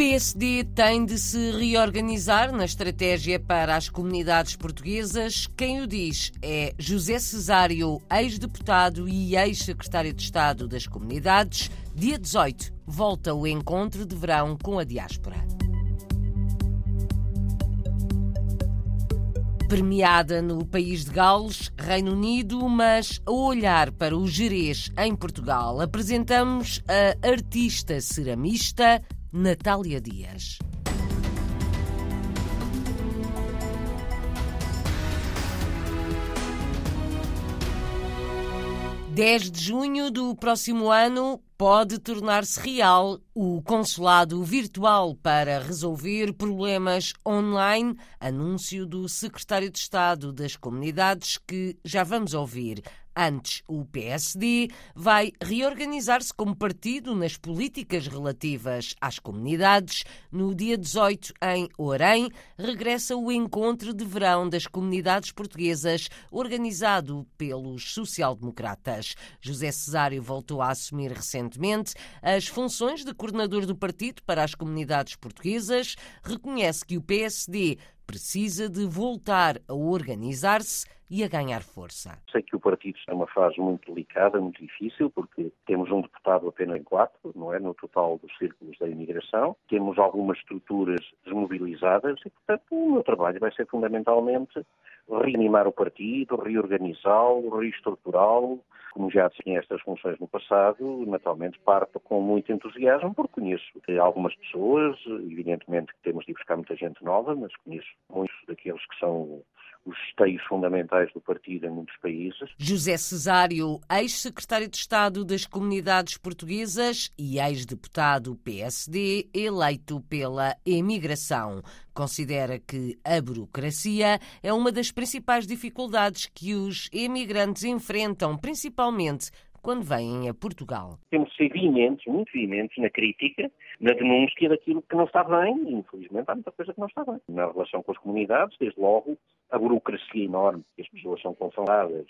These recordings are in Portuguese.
PSD tem de se reorganizar na estratégia para as comunidades portuguesas. Quem o diz é José Cesário, ex-deputado e ex-secretário de Estado das Comunidades. Dia 18, volta o encontro de verão com a diáspora. Premiada no país de Gales, Reino Unido, mas a olhar para o Jerez em Portugal, apresentamos a artista ceramista Natália Dias. Dez de junho do próximo ano pode tornar-se real o consulado virtual para resolver problemas online, anúncio do secretário de Estado das Comunidades que já vamos ouvir. Antes, o PSD vai reorganizar-se como partido nas políticas relativas às comunidades. No dia 18, em Orem, regressa o encontro de verão das comunidades portuguesas, organizado pelos social-democratas. José Cesário voltou a assumir recentemente as funções de coordenador do partido para as comunidades portuguesas. Reconhece que o PSD precisa de voltar a organizar-se e a ganhar força. Sei que o partido está numa fase muito delicada, muito difícil, porque temos um deputado apenas em quatro, não é, no total dos círculos da imigração, temos algumas estruturas desmobilizadas e, portanto, o meu trabalho vai ser fundamentalmente reanimar o partido, reorganizá-lo, reestruturá-lo. Como já tinha estas funções no passado, naturalmente parto com muito entusiasmo, porque conheço algumas pessoas, evidentemente que temos de buscar muita gente nova, mas conheço muitos daqueles que são os esteios fundamentais do partido em muitos países. José Cesário, ex-secretário de Estado das Comunidades Portuguesas e ex-deputado PSD, eleito pela emigração. Considera que a burocracia é uma das principais dificuldades que os emigrantes enfrentam, principalmente quando vêm a Portugal. Temos de ser veementes, muito veementes, na crítica, na denúncia daquilo que não está bem, e infelizmente há muita coisa que não está bem. Na relação com as comunidades, desde logo, a burocracia enorme que as pessoas são confrontadas,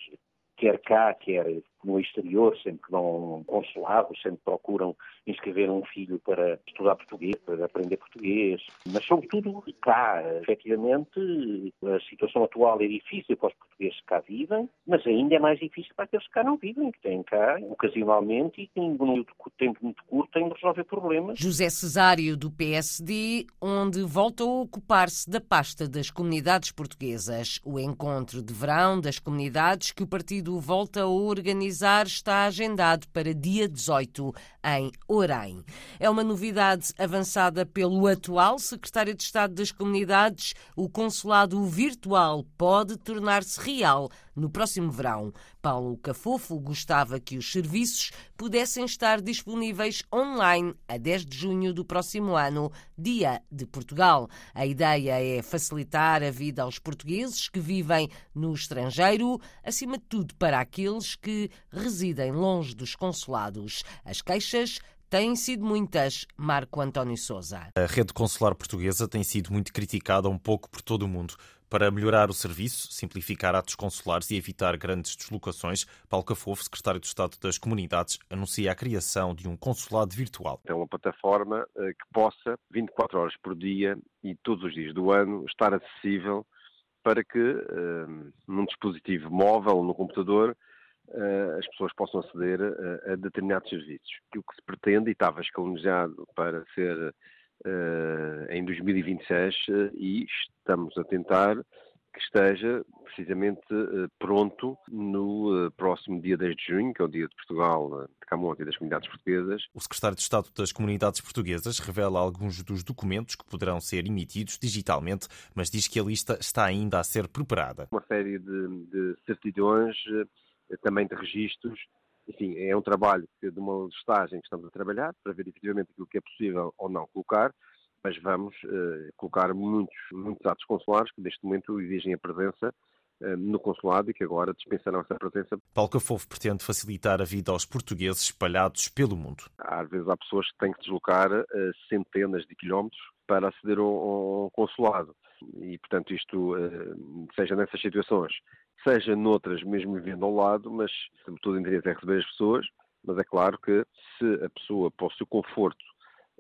quer cá, quer no exterior, sempre que vão um consulado, sempre procuram inscrever um filho para estudar português, para aprender português, mas sobretudo cá, efetivamente, a situação atual é difícil para os portugueses que cá vivem, mas ainda é mais difícil para aqueles que cá não vivem, que têm cá ocasionalmente e que em um tempo muito curto têm de resolver problemas. José Cesário, do PSD, onde volta a ocupar-se da pasta das comunidades portuguesas. O encontro de verão das comunidades que o partido volta a organizar organizar está agendado para dia 18 em Orem. É uma novidade avançada pelo atual secretário de Estado das Comunidades. O consulado virtual pode tornar-se real no próximo verão. Paulo Cafofo gostava que os serviços pudessem estar disponíveis online a 10 de junho do próximo ano, Dia de Portugal. A ideia é facilitar a vida aos portugueses que vivem no estrangeiro, acima de tudo para aqueles que residem longe dos consulados. As queixas têm sido muitas, Marco António Souza. A rede consular portuguesa tem sido muito criticada um pouco por todo o mundo. Para melhorar o serviço, simplificar atos consulares e evitar grandes deslocações, Paulo Cafofo, secretário de Estado das Comunidades, anuncia a criação de um consulado virtual. É uma plataforma eh, que possa, 24 horas por dia e todos os dias do ano, estar acessível para que, eh, num dispositivo móvel ou no computador, eh, as pessoas possam aceder a, determinados serviços. O que se pretende, e estava escalonejado para ser em 2026 uh, eh, e estamos a tentar que esteja precisamente uh, pronto no próximo dia 10 de junho, que é o dia de Portugal, de Camões e das comunidades portuguesas. O secretário de Estado das Comunidades Portuguesas revela alguns dos documentos que poderão ser emitidos digitalmente, mas diz que a lista está ainda a ser preparada. Uma série de, de certidões, também de registros, enfim, é um trabalho de uma listagem que estamos a trabalhar para ver efetivamente aquilo que é possível ou não colocar, mas vamos uh, colocar muitos, muitos atos consulares que neste momento exigem a presença uh, no consulado e que agora dispensarão essa presença. Paulo Cafofo pretende facilitar a vida aos portugueses espalhados pelo mundo. Às vezes há pessoas que têm que deslocar uh, centenas de quilómetros para aceder ao, ao consulado e, portanto, isto, seja nessas situações, seja noutras mesmo vivendo ao lado, mas sobretudo o interesse é receber as pessoas, mas é claro que se a pessoa, para o seu conforto,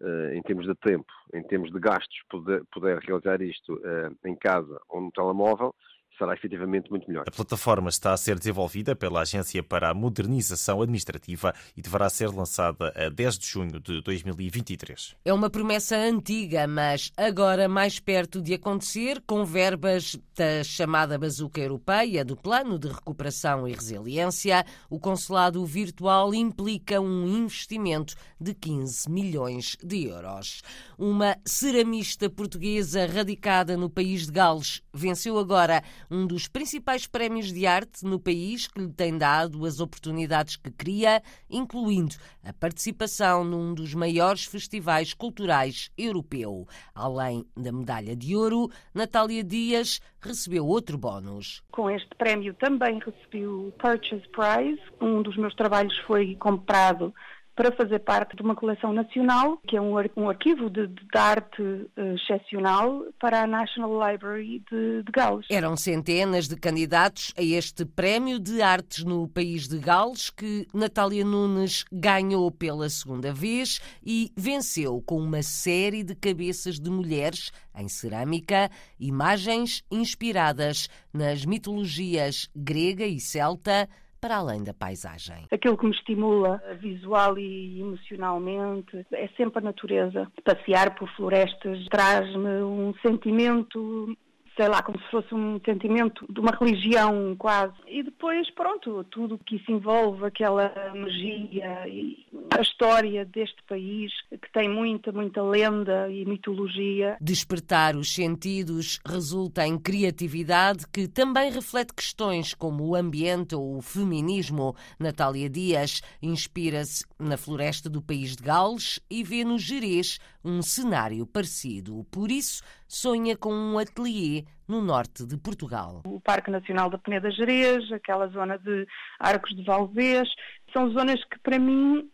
uh, em termos de tempo, em termos de gastos, puder, puder realizar isto uh, em casa ou no telemóvel, será efetivamente muito melhor. A plataforma está a ser desenvolvida pela Agência para a Modernização Administrativa e deverá ser lançada a 10 de junho de 2023. É uma promessa antiga, mas agora mais perto de acontecer, com verbas da chamada bazuca europeia do Plano de Recuperação e Resiliência, o consulado virtual implica um investimento de 15 milhões de euros. Uma ceramista portuguesa radicada no país de Gales venceu agora um dos principais prémios de arte no país que lhe tem dado as oportunidades que cria, incluindo a participação num dos maiores festivais culturais europeu. Além da medalha de ouro, Natália Dias recebeu outro bónus. Com este prémio também recebi o Purchase Prize. Um dos meus trabalhos foi comprado para fazer parte de uma coleção nacional, que é um, um arquivo de, de arte uh, excepcional para a National Library de, de, Gales. Eram centenas de candidatos a este prémio de artes no país de Gales, que Natália Nunes ganhou pela segunda vez e venceu com uma série de cabeças de mulheres em cerâmica, imagens inspiradas nas mitologias grega e celta para além da paisagem. Aquilo que me estimula visual e emocionalmente é sempre a natureza. Passear por florestas traz-me um sentimento sei lá, como se fosse um sentimento de uma religião quase. E depois, pronto, tudo que isso envolve, aquela magia e a história deste país, que tem muita, muita lenda e mitologia. Despertar os sentidos resulta em criatividade que também reflete questões como o ambiente ou o feminismo. Natália Dias inspira-se na floresta do país de Gales e vê no Jerez um cenário parecido. Por isso, sonha com um ateliê no norte de Portugal. O Parque Nacional da Peneda Jerez, aquela zona de Arcos de Valvez, são zonas que para mim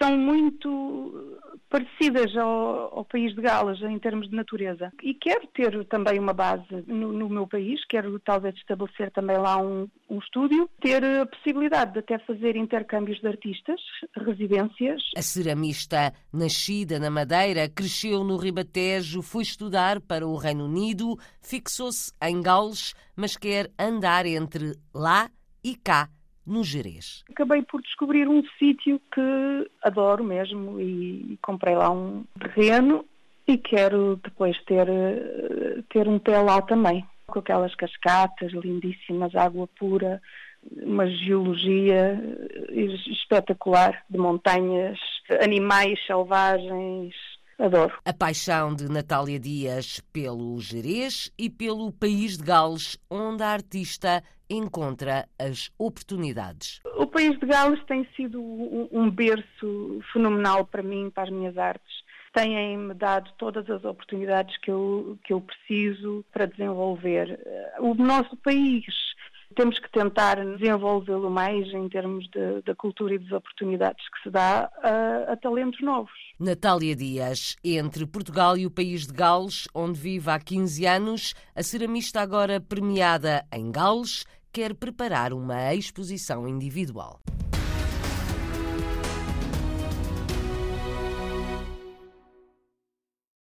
são muito parecidas ao, ao, país de Gales em termos de natureza. E quero ter também uma base no, no meu país, quero talvez estabelecer também lá um, um, estúdio, ter a possibilidade de até fazer intercâmbios de artistas, residências. A ceramista, nascida na Madeira, cresceu no Ribatejo, foi estudar para o Reino Unido, fixou-se em Gales, mas quer andar entre lá e cá no Jerez. Acabei por descobrir um sítio que adoro mesmo e comprei lá um terreno e quero depois ter, ter um pé lá também, com aquelas cascatas lindíssimas, água pura, uma geologia espetacular de montanhas, animais selvagens, Adoro. A paixão de Natália Dias pelo Jerez e pelo país de Gales, onde a artista encontra as oportunidades. O país de Gales tem sido um berço fenomenal para mim, para as minhas artes. Têm-me dado todas as oportunidades que eu, que eu preciso para desenvolver. O nosso país temos que tentar desenvolvê-lo mais em termos da cultura e das oportunidades que se dá a, a, talentos novos. Natália Dias, entre Portugal e o país de Gales, onde vive há 15 anos, a ceramista agora premiada em Gales quer preparar uma exposição individual.